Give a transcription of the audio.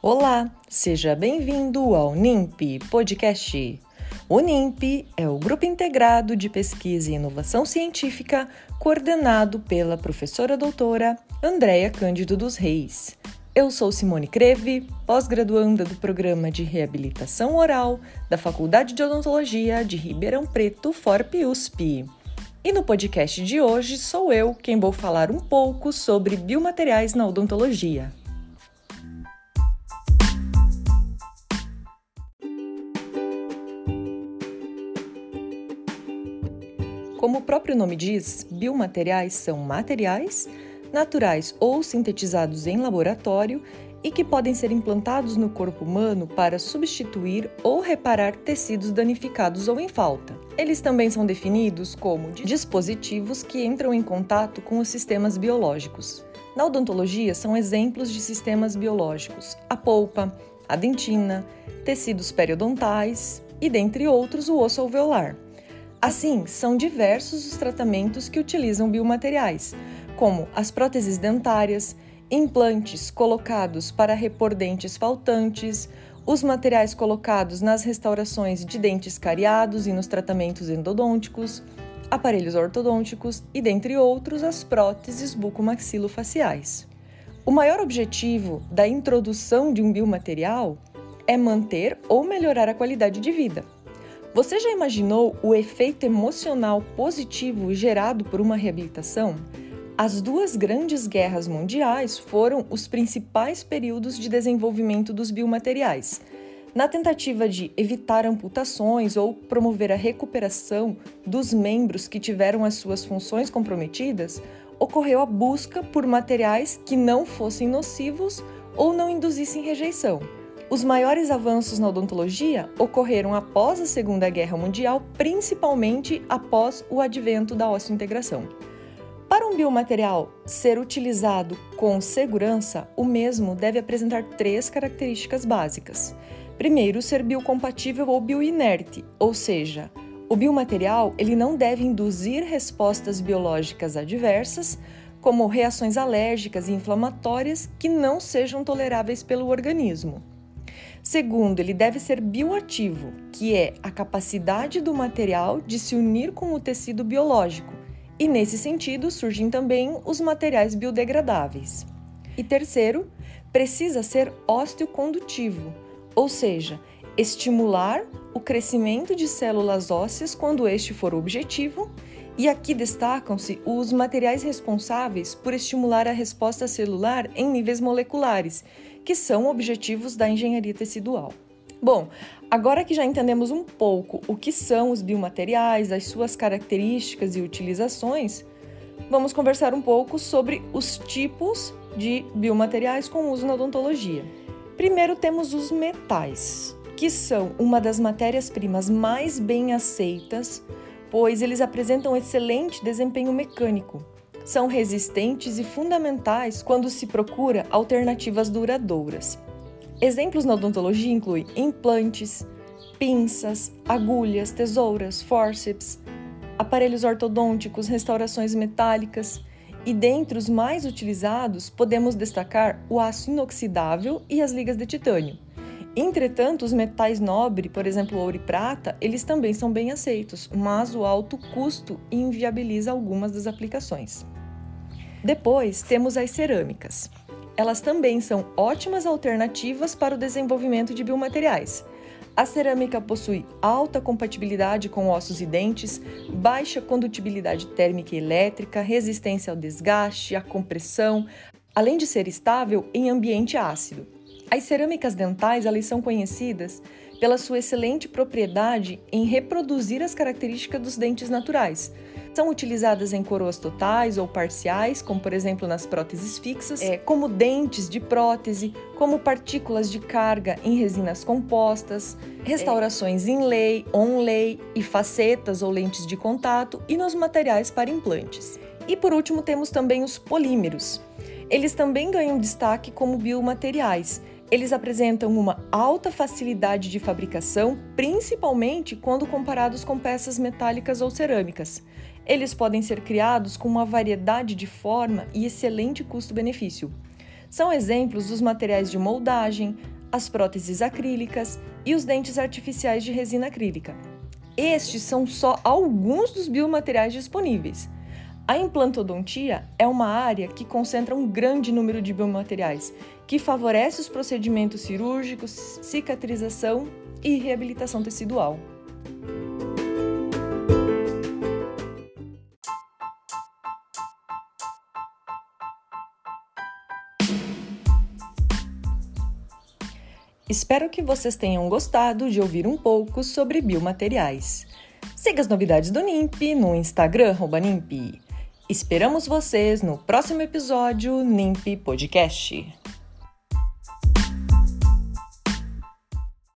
Olá, seja bem-vindo ao NIMP Podcast. O NIMP é o Grupo Integrado de Pesquisa e Inovação Científica, coordenado pela professora doutora Andréia Cândido dos Reis. Eu sou Simone Creve, pós-graduanda do Programa de Reabilitação Oral da Faculdade de Odontologia de Ribeirão Preto, FORP-USP. E no podcast de hoje sou eu quem vou falar um pouco sobre biomateriais na odontologia. Como o próprio nome diz, biomateriais são materiais naturais ou sintetizados em laboratório e que podem ser implantados no corpo humano para substituir ou reparar tecidos danificados ou em falta. Eles também são definidos como dispositivos que entram em contato com os sistemas biológicos. Na odontologia, são exemplos de sistemas biológicos a polpa, a dentina, tecidos periodontais e, dentre outros, o osso alveolar. Assim, são diversos os tratamentos que utilizam biomateriais, como as próteses dentárias, implantes colocados para repor dentes faltantes, os materiais colocados nas restaurações de dentes cariados e nos tratamentos endodônticos, aparelhos ortodônticos e, dentre outros, as próteses bucomaxilofaciais. O maior objetivo da introdução de um biomaterial é manter ou melhorar a qualidade de vida. Você já imaginou o efeito emocional positivo gerado por uma reabilitação? As duas grandes guerras mundiais foram os principais períodos de desenvolvimento dos biomateriais. Na tentativa de evitar amputações ou promover a recuperação dos membros que tiveram as suas funções comprometidas, ocorreu a busca por materiais que não fossem nocivos ou não induzissem rejeição. Os maiores avanços na odontologia ocorreram após a Segunda Guerra Mundial, principalmente após o advento da osteointegração. Para um biomaterial ser utilizado com segurança, o mesmo deve apresentar três características básicas. Primeiro, ser biocompatível ou bioinerte, ou seja, o biomaterial ele não deve induzir respostas biológicas adversas, como reações alérgicas e inflamatórias que não sejam toleráveis pelo organismo. Segundo, ele deve ser bioativo, que é a capacidade do material de se unir com o tecido biológico, e nesse sentido surgem também os materiais biodegradáveis. E terceiro, precisa ser osteocondutivo, ou seja, estimular o crescimento de células ósseas quando este for o objetivo, e aqui destacam-se os materiais responsáveis por estimular a resposta celular em níveis moleculares, que são objetivos da engenharia tecidual. Bom, agora que já entendemos um pouco o que são os biomateriais, as suas características e utilizações, vamos conversar um pouco sobre os tipos de biomateriais com uso na odontologia. Primeiro temos os metais, que são uma das matérias-primas mais bem aceitas, pois eles apresentam excelente desempenho mecânico. São resistentes e fundamentais quando se procura alternativas duradouras. Exemplos na odontologia incluem implantes, pinças, agulhas, tesouras, fórceps, aparelhos ortodônticos, restaurações metálicas. E dentre os mais utilizados, podemos destacar o aço inoxidável e as ligas de titânio. Entretanto, os metais nobres, por exemplo, ouro e prata, eles também são bem aceitos, mas o alto custo inviabiliza algumas das aplicações. Depois, temos as cerâmicas elas também são ótimas alternativas para o desenvolvimento de biomateriais. A cerâmica possui alta compatibilidade com ossos e dentes, baixa condutibilidade térmica e elétrica, resistência ao desgaste, à compressão, além de ser estável em ambiente ácido. As cerâmicas dentais elas são conhecidas pela sua excelente propriedade em reproduzir as características dos dentes naturais. São utilizadas em coroas totais ou parciais, como por exemplo nas próteses fixas, é, como dentes de prótese, como partículas de carga em resinas compostas, restaurações em lei, on-lay e facetas ou lentes de contato e nos materiais para implantes. E por último temos também os polímeros. Eles também ganham destaque como biomateriais eles apresentam uma alta facilidade de fabricação, principalmente quando comparados com peças metálicas ou cerâmicas. Eles podem ser criados com uma variedade de forma e excelente custo-benefício. São exemplos dos materiais de moldagem, as próteses acrílicas e os dentes artificiais de resina acrílica. Estes são só alguns dos biomateriais disponíveis. A implantodontia é uma área que concentra um grande número de biomateriais, que favorece os procedimentos cirúrgicos, cicatrização e reabilitação tecidual. Espero que vocês tenham gostado de ouvir um pouco sobre biomateriais. Siga as novidades do NIMP no Instagram, NIMP. Esperamos vocês no próximo episódio NIMP Podcast.